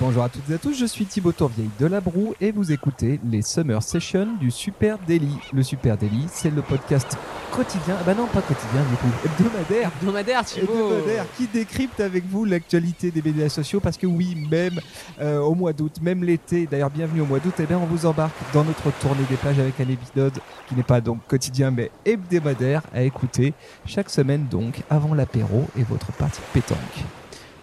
Bonjour à toutes et à tous, je suis Thibaut Tourvieille de La Broue et vous écoutez les Summer Sessions du Super Daily. Le Super Daily, c'est le podcast quotidien, ah bah non pas quotidien du coup, hebdomadaire, Hebdomadaire, Thibaut hebdomadaire qui décrypte avec vous l'actualité des médias sociaux parce que oui, même euh, au mois d'août, même l'été, d'ailleurs bienvenue au mois d'août, et bien on vous embarque dans notre tournée des pages avec un épisode qui n'est pas donc quotidien mais hebdomadaire à écouter chaque semaine donc avant l'apéro et votre partie pétanque.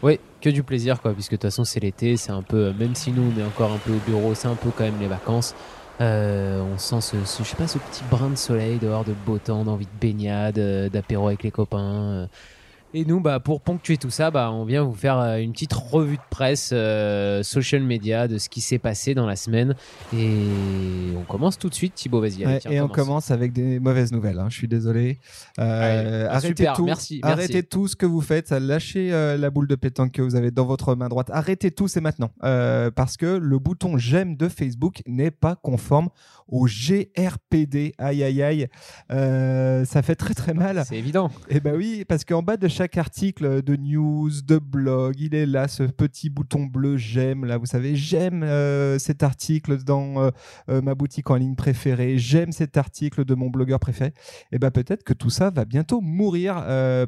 Oui, que du plaisir, quoi, puisque de toute façon, c'est l'été, c'est un peu, même si nous, on est encore un peu au bureau, c'est un peu quand même les vacances. Euh, on sent ce, ce- je sais pas, ce petit brin de soleil dehors, de beau temps, d'envie de baignade, euh, d'apéro avec les copains. Et nous, bah, pour ponctuer tout ça, bah, on vient vous faire euh, une petite revue de presse euh, social media de ce qui s'est passé dans la semaine. Et on commence tout de suite, Thibaut, vas-y. Ouais, et on commence avec des mauvaises nouvelles. hein, Je suis désolé. Euh, arrêtez super, tout. merci, merci. Arrêtez tout ce que vous faites. Lâchez euh, la boule de pétanque que vous avez dans votre main droite. Arrêtez tout, c'est maintenant. Parce que le bouton j'aime de Facebook n'est pas conforme au GRPD. Aïe aïe aïe. Ça fait très très mal. C'est évident. Eh ben oui, parce qu'en bas de chaque article de news, de blog, il est là ce petit bouton bleu j'aime. Là, vous savez, j'aime euh, cet article dans euh, euh, ma boutique en ligne préférée. J'aime cet article de mon blogueur préféré. Eh ben peut-être que tout ça va bientôt mourir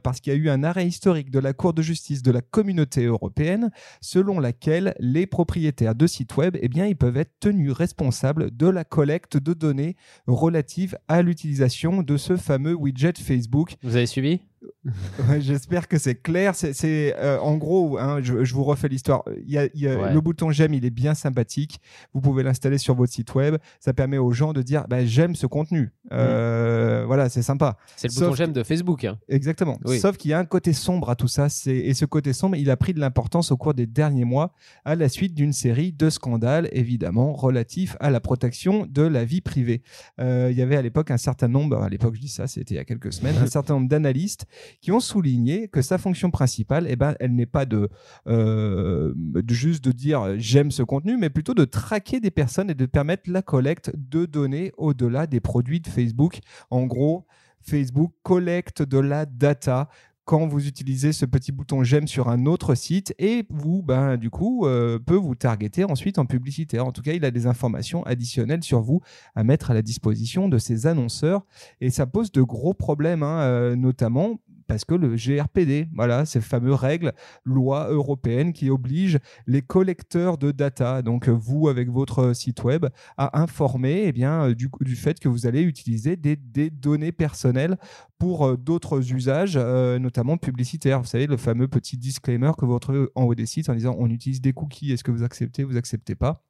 parce qu'il y a eu un arrêt historique de la Cour de justice de la Communauté européenne, selon laquelle les propriétaires de sites web, eh bien, ils peuvent être tenus responsables de la collecte de données relatives à l'utilisation de ce fameux widget Facebook. Vous avez suivi? Ouais, J'espère que c'est clair. C'est, euh, en gros, hein, je, je vous refais l'histoire. Il y a, il y a- Ouais. Le bouton j'aime, il est bien sympathique. Vous pouvez l'installer sur votre site web. Ça permet aux gens de dire bah, j'aime ce contenu. Euh, Voilà, c'est sympa. C'est le Sauf bouton j'aime de Facebook. hein. Exactement. Oui. Sauf qu'il y a un côté sombre à tout ça. Et ce côté sombre, il a pris de l'importance au cours des derniers mois à la suite d'une série de scandales, évidemment, relatifs à la protection de la vie privée. Euh, il y avait à l'époque un certain nombre, à l'époque je dis ça, c'était il y a quelques semaines, un certain nombre d'analystes qui ont souligné que sa fonction principale, eh ben, elle n'est pas de, euh, juste de dire euh, j'aime ce contenu, mais plutôt de traquer des personnes et de permettre la collecte de données au-delà des produits de Facebook. En gros, Facebook collecte de la data quand vous utilisez ce petit bouton j'aime sur un autre site et vous, ben, du coup, euh, peut vous targeter ensuite en publicité. En tout cas, il a des informations additionnelles sur vous à mettre à la disposition de ses annonceurs et ça pose de gros problèmes, hein, notamment parce que le GRPD, voilà, ces fameuses règles, lois européennes qui obligent les collecteurs de data, donc euh, vous avec votre site web, à informer eh bien, euh, du, fait que vous allez utiliser des, données personnelles pour euh, d'autres usages, euh, notamment publicitaires. Vous savez, le fameux petit disclaimer que vous retrouvez en haut des sites en disant on utilise des cookies, est-ce que vous acceptez, vous acceptez pas?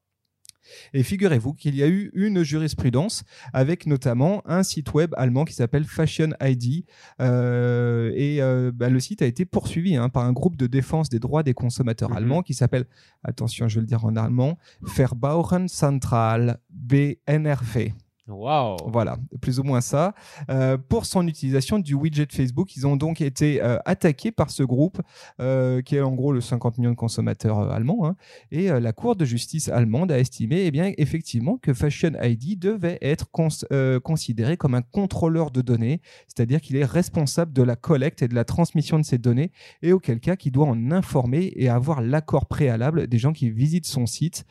Et figurez-vous qu'il y a eu une jurisprudence avec notamment un site web allemand qui s'appelle Fashion ID. Euh, et euh, bah, le site a été poursuivi hein, par un groupe de défense des droits des consommateurs Mhm. allemands qui s'appelle, attention, je vais le dire en allemand, Verbraucherzentrale BNRV. Waouh Voilà, plus ou moins ça. Euh, pour son utilisation du widget Facebook, ils ont donc été euh, attaqués par ce groupe, euh, qui est en gros le 50 millions de consommateurs allemands. hein. et la Cour de justice allemande a estimé, eh bien, effectivement, que Fashion ID devait être cons- considéré comme un contrôleur de données, c'est-à-dire qu'il est responsable de la collecte et de la transmission de ces données, et auquel cas qu'il doit en informer et avoir l'accord préalable des gens qui visitent son site.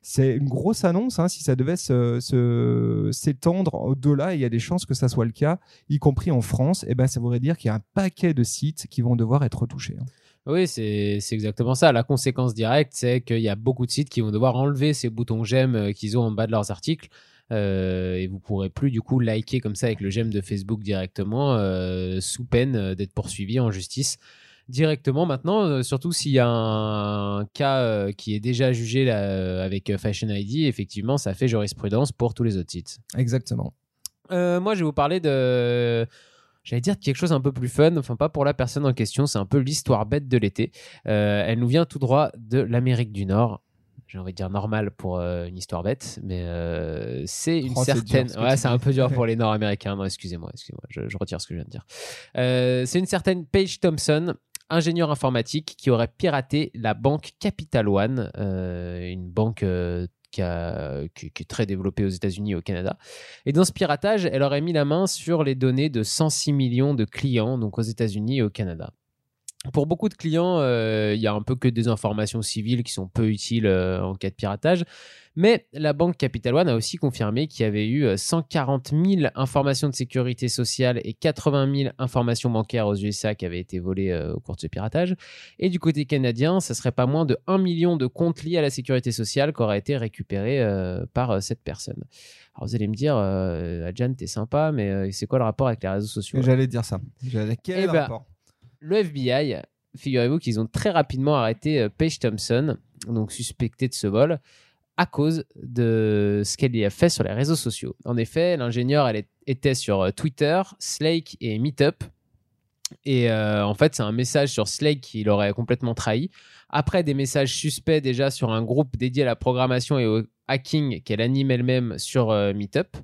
C'est une grosse annonce, hein, si ça devait se- se- s'étendre au-delà, il y a des chances que ça soit le cas, y compris en France, et ben ça voudrait dire qu'il y a un paquet de sites qui vont devoir être touchés. hein. Oui, c'est exactement ça. La conséquence directe, c'est qu'il y a beaucoup de sites qui vont devoir enlever ces boutons j'aime euh, qu'ils ont en bas de leurs articles. Euh, et vous pourrez plus du coup liker comme ça avec le j'aime de Facebook directement, euh, sous peine d'être poursuivi en justice directement maintenant, euh, surtout s'il y a un cas euh, qui est déjà jugé là, euh, avec Fashion ID, effectivement, ça fait jurisprudence pour tous les autres sites. Exactement. Euh, moi, je vais vous parler de. J'allais dire quelque chose un peu plus fun, enfin pas pour la personne en question, c'est un peu l'histoire bête de l'été. Euh, elle nous vient tout droit de l'Amérique du Nord. J'ai envie de dire normal pour euh, une histoire bête, mais euh, c'est une Oh, c'est certaine. ce que ouais, c'est un peu dur pour les Nord-Américains. Non, excusez-moi, excusez-moi, je, je retire ce que je viens de dire. C'est une certaine Paige Thompson, ingénieur informatique, qui aurait piraté la banque Capital One, euh, une banque euh, qui, qui est très développée aux États-Unis et au Canada. Et dans ce piratage, elle aurait mis la main sur les données de 106 millions de clients, donc aux États-Unis et au Canada. Pour beaucoup de clients, euh, il y a un peu que des informations civiles qui sont peu utiles euh, en cas de piratage. Mais la banque Capital One a aussi confirmé qu'il y avait eu euh, 140 000 informations de sécurité sociale et 80 000 informations bancaires aux USA qui avaient été volées euh, au cours de ce piratage. Et du côté canadien, ce serait pas moins de 1 million de comptes liés à la sécurité sociale qui auraient été récupérés euh, par euh, cette personne. Alors vous allez me dire, euh, Adjan, t'es sympa, mais euh, c'est quoi le rapport avec les réseaux sociaux? J'allais dire ça. Quel Eh ben, rapport? Le FBI, figurez-vous qu'ils ont très rapidement arrêté euh, Paige Thompson, donc suspectée de ce vol, à cause de ce qu'elle y a fait sur les réseaux sociaux. En effet, est- était sur euh, Twitter, Slake et Meetup. Et euh, en fait, c'est un message sur Slake qui l'aurait complètement trahi. Après, des messages suspects déjà sur un groupe dédié à la programmation et au hacking qu'elle anime elle-même sur Meetup.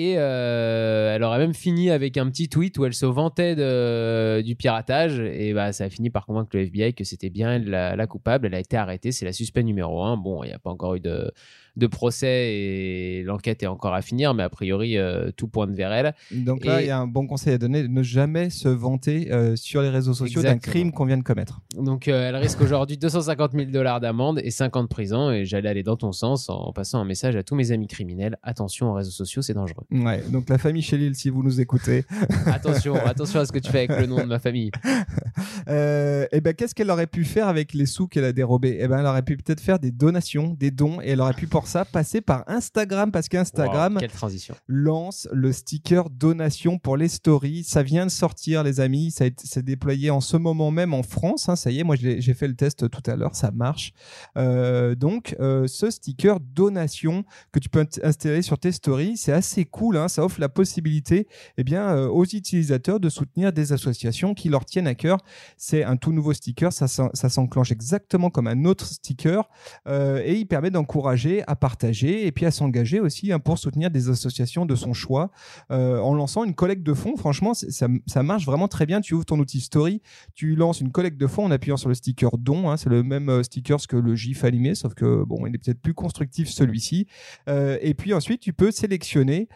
Et euh, elle aurait même fini avec un petit tweet où elle se vantait de- du piratage. Et bah, ça a fini par convaincre le FBI que c'était bien elle la, la coupable. Elle a été arrêtée. C'est la suspect numéro un. Bon, il n'y a pas encore eu de, de procès et l'enquête est encore à finir. Mais a priori, euh, tout pointe vers elle. Donc là, il y a un bon conseil à donner ne jamais se vanter euh, sur les réseaux sociaux d'un crime qu'on vient de commettre. Donc euh, elle risque aujourd'hui 250 000 dollars d'amende et 5 ans de prison. Et j'allais aller dans ton sens en passant un message à tous mes amis criminels. Attention aux réseaux sociaux, c'est dangereux. Ouais, donc la famille Chélil, si vous nous écoutez, Attention, attention à ce que tu fais avec le nom de ma famille. Euh, eh ben, qu'est-ce qu'elle aurait pu faire avec les sous qu'elle a dérobés? Eh ben, elle aurait pu peut-être faire des donations, des dons, et elle aurait pu pour ça passer par Instagram, parce qu'Instagram Wow, quelle transition. lance le sticker donation pour les stories. Ça vient de sortir, les amis. Ça c'est déployé en ce moment même en France. hein. ça y est, moi j'ai fait le test tout à l'heure, ça marche. Euh, donc, euh, ce sticker donation que tu peux installer sur tes stories, c'est assez cool. hein. ça offre la possibilité eh bien, euh, aux utilisateurs de soutenir des associations qui leur tiennent à cœur. C'est un tout nouveau sticker, ça, s'en- ça s'enclenche exactement comme un autre sticker euh, et il permet d'encourager à partager et puis à s'engager aussi hein, pour soutenir des associations de son choix euh, en lançant une collecte de fonds. Franchement, ça, marche vraiment très bien. Tu ouvres ton outil Story, tu lances une collecte de fonds en appuyant sur le sticker don. hein. c'est le même sticker que le GIF animé, sauf que bon, il est peut-être plus constructif celui-ci. Et puis ensuite, tu peux sélectionner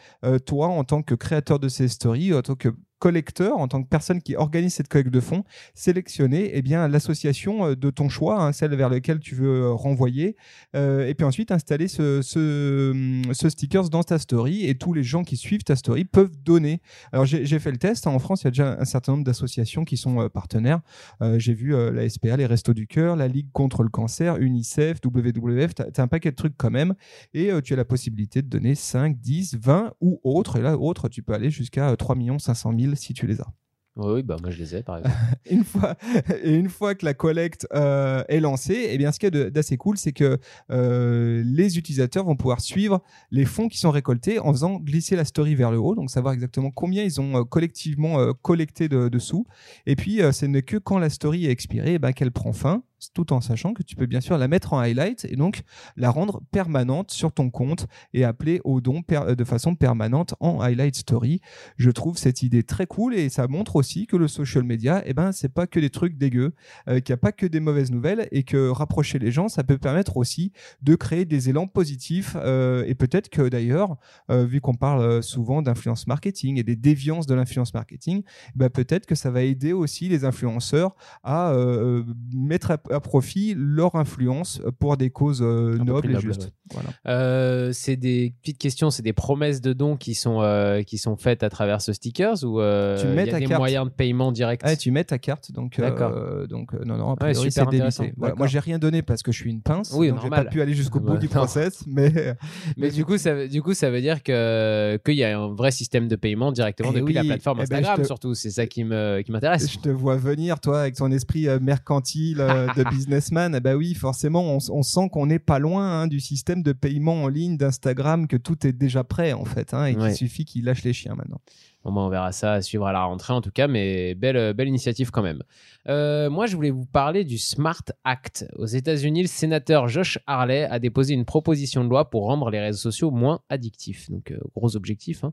toi en tant que créateur de ces stories, en tant que collecteur, en tant que personne qui organise cette collecte de fonds, sélectionner eh bien l'association euh, de ton choix, hein, celle vers laquelle tu veux euh, renvoyer, euh, et puis ensuite installer ce, ce, hum, ce stickers dans ta story et tous les gens qui suivent ta story peuvent donner. Alors j'ai fait le test, hein, en France il y a déjà un certain nombre d'associations qui sont partenaires. J'ai vu la SPA, les Restos du Cœur, la Ligue contre le cancer, UNICEF, WWF, tu as, un paquet de trucs quand même, et tu as la possibilité de donner 5, 10, 20 ou autres, et là autres tu peux aller jusqu'à euh, 3 500 000 si tu les as. Oui, oui, bah moi je les ai par exemple. une fois et une fois que la collecte euh, est lancée, eh bien ce qui est de- d'assez cool, c'est que euh, les utilisateurs vont pouvoir suivre les fonds qui sont récoltés en faisant glisser la story vers le haut, donc savoir exactement combien ils ont euh, collectivement collecté de, de sous. Et puis ce n'est que quand la story est expirée, eh ben, qu'elle prend fin tout en sachant que tu peux bien sûr la mettre en highlight et donc la rendre permanente sur ton compte et appeler au don per- de façon permanente en highlight story. Je trouve cette idée très cool et ça montre aussi que le social media, eh ben, c'est pas que des trucs dégueux, euh, qu'il n'y a pas que des mauvaises nouvelles et que rapprocher les gens, ça peut permettre aussi de créer des élans positifs euh, et peut-être que d'ailleurs, euh, vu qu'on parle euh, souvent d'influence marketing et des déviances de l'influence marketing, bah, peut-être que ça va aider aussi les influenceurs à euh, mettre à, à profit leur influence pour des causes euh, peu nobles et justes. ouais. Voilà. Euh, c'est des petites questions, c'est des promesses de dons qui sont, euh, qui sont faites à travers ce stickers ou euh, Tu mets il y a ta des carte. moyens de paiement direct Ah, tu mets ta carte, donc, D'accord. euh, donc euh, non, non, a Ouais, c'est débité. Voilà. Moi, j'ai rien donné parce que je suis une pince, Oui, donc j'ai pas pu aller jusqu'au bout du process, mais Mais du coup, ça, veut- du coup, ça veut dire que qu'il y a un vrai système de paiement directement Eh depuis la plateforme Eh ben, Instagram, te- surtout. C'est ça qui me qui m'intéresse. je te vois venir, toi, avec ton esprit euh, mercantile euh, de businessman. Eh ben oui, forcément, on, on sent qu'on n'est pas loin hein, du système de paiement en ligne d'Instagram, que tout est déjà prêt en fait, hein, et Ouais. qu'il suffit qu'il lâche les chiens maintenant. Bon, bah, on verra ça à suivre à la rentrée en tout cas, mais belle, belle initiative quand même. Euh, moi, je voulais vous parler du Smart Act. Aux États-Unis, le sénateur Josh Harley a déposé une proposition de loi pour rendre les réseaux sociaux moins addictifs. Donc, euh, gros objectif. hein.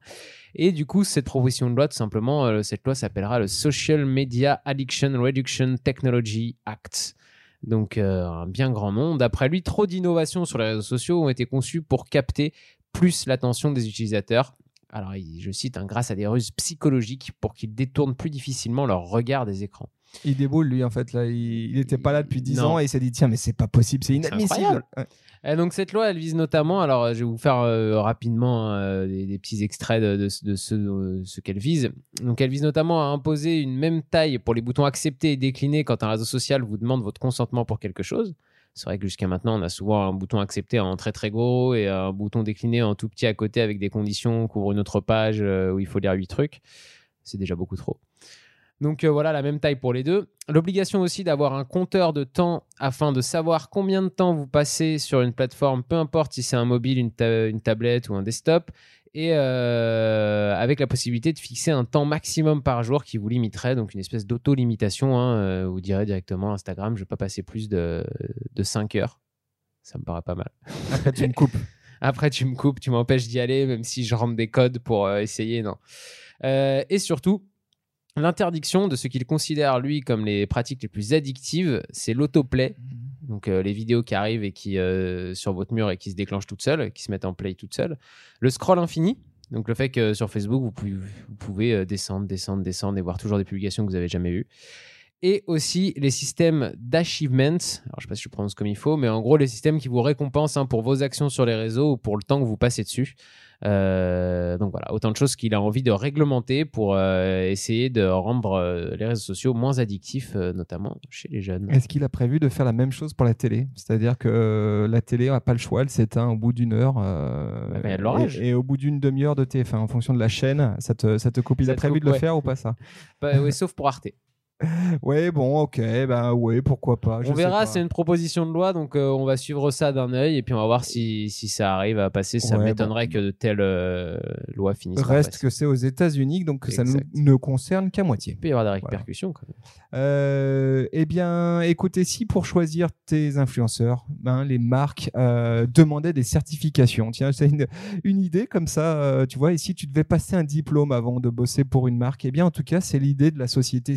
Et du coup, cette proposition de loi, tout simplement, euh, cette loi s'appellera le Social Media Addiction Reduction Technology Act. Donc euh, un bien grand nom. D'après lui, trop d'innovations sur les réseaux sociaux ont été conçues pour capter plus l'attention des utilisateurs. Alors, je cite, hein, grâce à des ruses psychologiques pour qu'ils détournent plus difficilement leur regard des écrans. Il déboule, lui, en fait. Là, il, il était pas là depuis 10 Non. ans et il s'est dit tiens, mais c'est pas possible, c'est inadmissible. Ouais. Et donc cette loi, elle vise notamment, alors je vais vous faire euh, rapidement euh, des, des petits extraits de, de ce- de ce, ce qu'elle vise. Donc elle vise notamment à imposer une même taille pour les boutons accepter et décliner quand un réseau social vous demande votre consentement pour quelque chose. C'est vrai que jusqu'à maintenant, on a souvent un bouton accepté en très très gros et un bouton décliné en tout petit à côté avec des conditions, couvre une autre page euh, où il faut lire huit trucs. C'est déjà beaucoup trop. Donc euh, voilà, la même taille pour les deux. L'obligation aussi d'avoir un compteur de temps afin de savoir combien de temps vous passez sur une plateforme, peu importe si c'est un mobile, une, ta- une tablette ou un desktop. Et euh, avec la possibilité de fixer un temps maximum par jour qui vous limiterait, donc une espèce d'auto-limitation. hein, euh, vous direz directement Instagram, je ne vais pas passer plus de, de 5 heures. Ça me paraît pas mal. Après, tu me coupes. Après, tu me coupes, tu m'empêches d'y aller, même si je rentre des codes pour euh, essayer. Non. Et surtout, l'interdiction de ce qu'il considère, lui, comme les pratiques les plus addictives, c'est l'autoplay. Donc, euh, les vidéos qui arrivent et qui, euh, sur votre mur et qui se déclenchent toutes seules, qui se mettent en play toutes seules. Le scroll infini. Donc, le fait que sur Facebook, vous pouvez, vous pouvez euh, descendre, descendre, descendre et voir toujours des publications que vous n'avez jamais vues. Et aussi les systèmes d'achievements. Alors, je ne sais pas si je prononce comme il faut, mais en gros, les systèmes qui vous récompensent hein, pour vos actions sur les réseaux ou pour le temps que vous passez dessus. Euh, donc voilà, autant de choses qu'il a envie de réglementer pour euh, essayer de rendre euh, les réseaux sociaux moins addictifs, notamment chez les jeunes. Est-ce qu'il a prévu de faire la même chose pour la télé? C'est-à-dire que la télé n'a pas le choix, elle s'éteint au bout d'une heure. Bah, quand il y a de l'orage. et, et au bout d'une demi-heure de TF1, en fonction de la chaîne, ça te, ça te coupe. Il a prévu coupe, de le ouais. faire ou pas ça? Bah, ouais, sauf pour Arte. Ouais, bon, ok, ben ouais, pourquoi pas. je on verra, c'est une proposition de loi, donc euh, on va suivre ça d'un œil et puis on va voir si, si ça arrive à passer. Ça Ouais, m'étonnerait que de telles euh, lois finissent Reste que c'est aux États-Unis, donc ça ne ne concerne qu'à moitié. Il peut y avoir des répercussions. quand même. Euh, eh bien, écoutez, si pour choisir tes influenceurs, ben, les marques demandaient des certifications, tiens, c'est une, une idée comme ça, tu vois, et si tu devais passer un diplôme avant de bosser pour une marque, eh bien, en tout cas, c'est l'idée de la société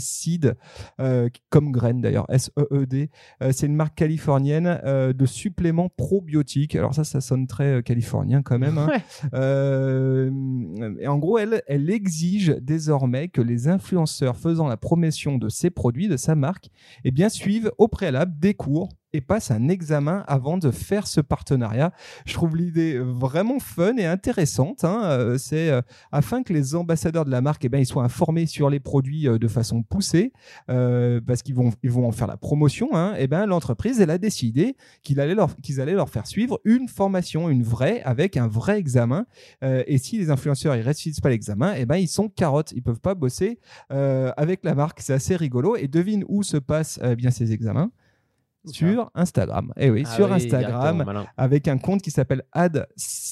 Seed, euh, comme graine d'ailleurs, S-E-E-D. Euh, c'est une marque californienne euh, de suppléments probiotiques. Alors ça, ça sonne très californien quand même. hein. Ouais. Et en gros, elle, elle exige désormais que les influenceurs faisant la promotion de ses produits, de sa marque, eh bien, suivent au préalable des cours et passent un examen avant de faire ce partenariat. Je trouve l'idée vraiment fun et intéressante. hein. Euh, C'est euh, afin que les ambassadeurs de la marque, eh ben, ils soient informés sur les produits euh, de façon poussée, euh, parce qu'ils vont, ils vont en faire la promotion. Hein. Eh ben, l'entreprise, elle a décidé qu'ils allaient leur, qu'ils allaient leur faire suivre une formation, une vraie, avec un vrai examen. Euh, et si les influenceurs ils réussissent pas l'examen, eh ben ils sont carottes, ils peuvent pas bosser euh, avec la marque. C'est assez rigolo. Et devine où se passent euh, bien ces examens? Sur Instagram. Eh oui, Ah sur oui, Instagram avec un compte qui s'appelle ad,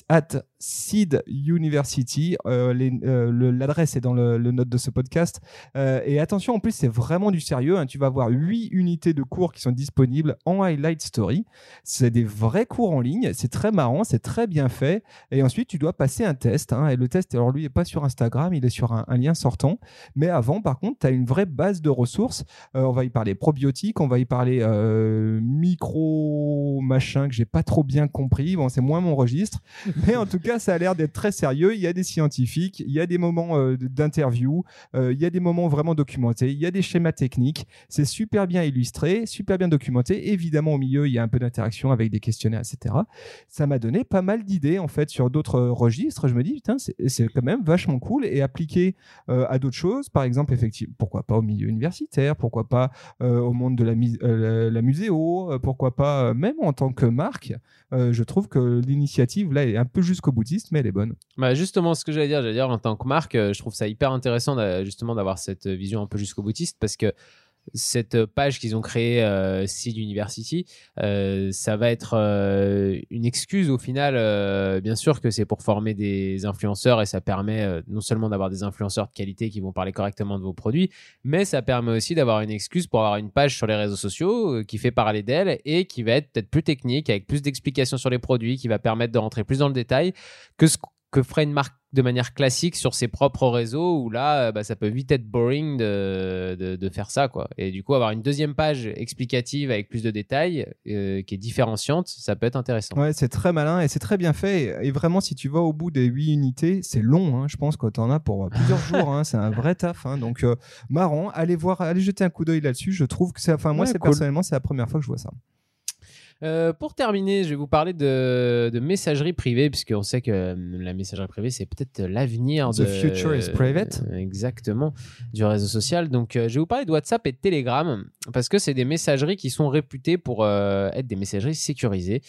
at Seed University. Euh, euh, L'adresse est dans le, note de ce podcast. Euh, et attention, en plus, c'est vraiment du sérieux. hein. Tu vas avoir huit unités de cours qui sont disponibles en Highlight Story. C'est des vrais cours en ligne. C'est très marrant, c'est très bien fait. Et ensuite, tu dois passer un test. hein. Et le test, alors lui, n'est pas sur Instagram, il est sur un, lien sortant. Mais avant, par contre, tu as une vraie base de ressources. On va y parler probiotiques, on va y parler micro machin que j'ai pas trop bien compris. Bon, c'est moins mon registre, mais en tout cas, ça a l'air d'être très sérieux. Il y a des scientifiques, il y a des moments euh, d'interview, euh, il y a des moments vraiment documentés, il y a des schémas techniques. C'est super bien illustré, super bien documenté. Évidemment, au milieu, il y a un peu d'interaction avec des questionnaires, etc. Ça m'a donné pas mal d'idées en fait sur d'autres euh, registres. Je me dis, putain, c'est quand même vachement cool et appliqué à d'autres choses. Par exemple, effectivement, pourquoi pas au milieu universitaire, pourquoi pas au monde de la, euh, la, la muséo, pourquoi pas même en tant que marque. je trouve que l'initiative là est un peu jusqu'au mais elle est bonne. Bah, justement, ce que j'allais dire, j'allais dire en tant que marque, euh, je trouve ça hyper intéressant justement d'avoir cette vision un peu jusqu'au boutiste parce que cette page qu'ils ont créée, euh, Seed University, euh, ça va être euh, une excuse au final. euh, bien sûr que c'est pour former des influenceurs et ça permet non seulement d'avoir des influenceurs de qualité qui vont parler correctement de vos produits, mais ça permet aussi d'avoir une excuse pour avoir une page sur les réseaux sociaux qui fait parler d'elle et qui va être peut-être plus technique, avec plus d'explications sur les produits, qui va permettre de rentrer plus dans le détail que ce que ferait une marque de manière classique sur ses propres réseaux où là, euh, bah, ça peut vite être boring de, de, de faire ça. Quoi. Et du coup, avoir une deuxième page explicative avec plus de détails euh, qui est différenciante, ça peut être intéressant. Ouais, c'est très malin et c'est très bien fait. Et vraiment, si tu vas au bout des 8 unités, c'est long, hein, je pense, que tu en as pour plusieurs jours. hein, c'est un vrai taf. hein. donc, euh, marrant. Allez voir, allez jeter un coup d'œil là-dessus. Je trouve que c'est, enfin, moi, Ouais, c'est cool. personnellement, c'est la première fois que je vois ça. Euh, pour terminer, je vais vous parler de, de messagerie privée, puisqu'on sait que euh, la messagerie privée, c'est peut-être l'avenir The future is private. exactement, du réseau social. Donc, euh, je vais vous parler de WhatsApp et de Telegram, parce que c'est des messageries qui sont réputées pour euh, être des messageries sécurisées.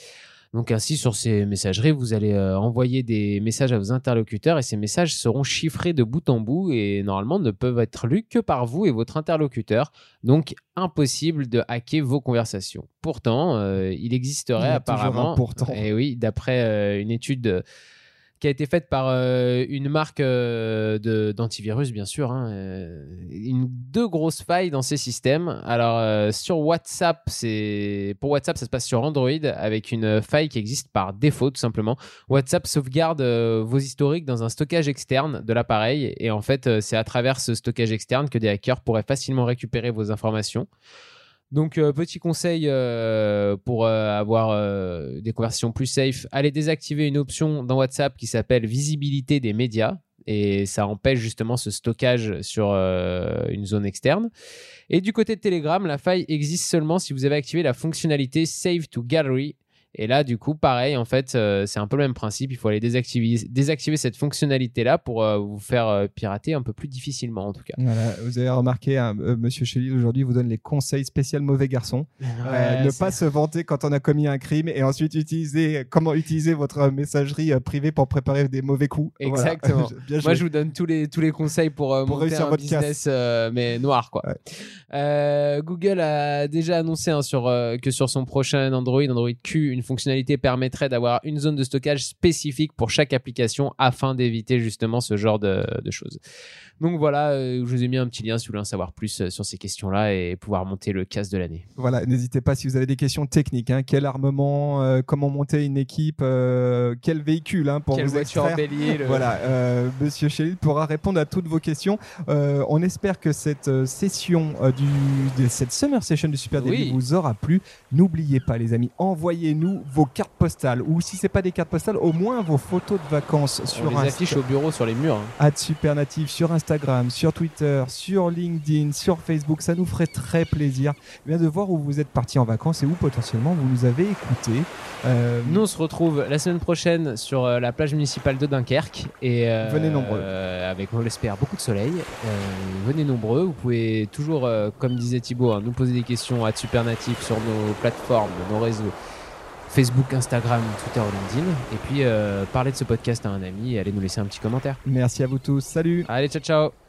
Donc ainsi, sur ces messageries, vous allez euh, envoyer des messages à vos interlocuteurs et ces messages seront chiffrés de bout en bout et normalement ne peuvent être lus que par vous et votre interlocuteur. Donc impossible de hacker vos conversations. Pourtant, euh, il Il existerait toujours apparemment, et oui, d'après euh, une étude qui a été faite par euh, une marque euh, d'antivirus, bien sûr, hein, euh, une, deux grosses failles dans ces systèmes. Alors, sur WhatsApp, pour WhatsApp, ça se passe sur Android avec une faille qui existe par défaut, tout simplement. WhatsApp sauvegarde vos historiques dans un stockage externe de l'appareil et en fait, c'est à travers ce stockage externe que des hackers pourraient facilement récupérer vos informations. Donc, euh, petit conseil euh, pour euh, avoir des conversations plus safe, allez désactiver une option dans WhatsApp qui s'appelle visibilité des médias et ça empêche justement ce stockage sur une zone externe. Et du côté de Telegram, la faille existe seulement si vous avez activé la fonctionnalité Save to Gallery. Et là, du coup, pareil, en fait, euh, c'est un peu le même principe. Il faut aller désactiver, désactiver cette fonctionnalité-là pour euh, vous faire euh, pirater un peu plus difficilement, en tout cas. Voilà, vous avez remarqué, hein, euh, Monsieur Shelley aujourd'hui vous donne les conseils spécial mauvais garçon. Euh, Ouais, ne pas se vanter quand on a commis un crime et ensuite utiliser comment utiliser votre messagerie euh, privée pour préparer des mauvais coups. Voilà. Exactement. Moi, je vous donne tous les, tous les conseils pour, euh, Pour monter réussir un votre business, euh, mais noir, quoi. Ouais. Euh, Google a déjà annoncé hein, sur, euh, que sur son prochain Android, Android Q, une fonctionnalité permettrait d'avoir une zone de stockage spécifique pour chaque application afin d'éviter justement ce genre de, de choses. Donc voilà, euh, je vous ai mis un petit lien si vous voulez en savoir plus euh, sur ces questions-là et pouvoir monter le casse de l'année. Voilà, n'hésitez pas si vous avez des questions techniques. hein, quel armement, euh, comment monter une équipe, euh, quel véhicule hein, pour Quelle vous voiture extraire. bélier le- Voilà, Monsieur Shelley pourra répondre à toutes vos questions. On espère que cette session du, de cette summer session du Super Daily Oui. vous aura plu. N'oubliez pas, les amis, envoyez-nous vos cartes postales ou si c'est pas des cartes postales, au moins vos photos de vacances On sur les Insta- affiche au bureau sur les murs. hein. at Supernative sur Instagram, sur Twitter, sur LinkedIn, sur Facebook. Ça nous ferait très plaisir eh bien, de voir où vous êtes partis en vacances et où potentiellement vous nous avez écoutés. Euh, Nous, on se retrouve la semaine prochaine sur euh, la plage municipale de Dunkerque. Et, euh, Venez nombreux. euh, avec, on l'espère, beaucoup de soleil. Venez nombreux. Vous pouvez toujours, comme disait Thibaut, hein, nous poser des questions à Supernatif sur nos plateformes, nos réseaux. Facebook, Instagram, Twitter ou LinkedIn. Et puis, euh, parler de ce podcast à un ami et allez nous laisser un petit commentaire. Merci à vous tous. Salut Allez, ciao, ciao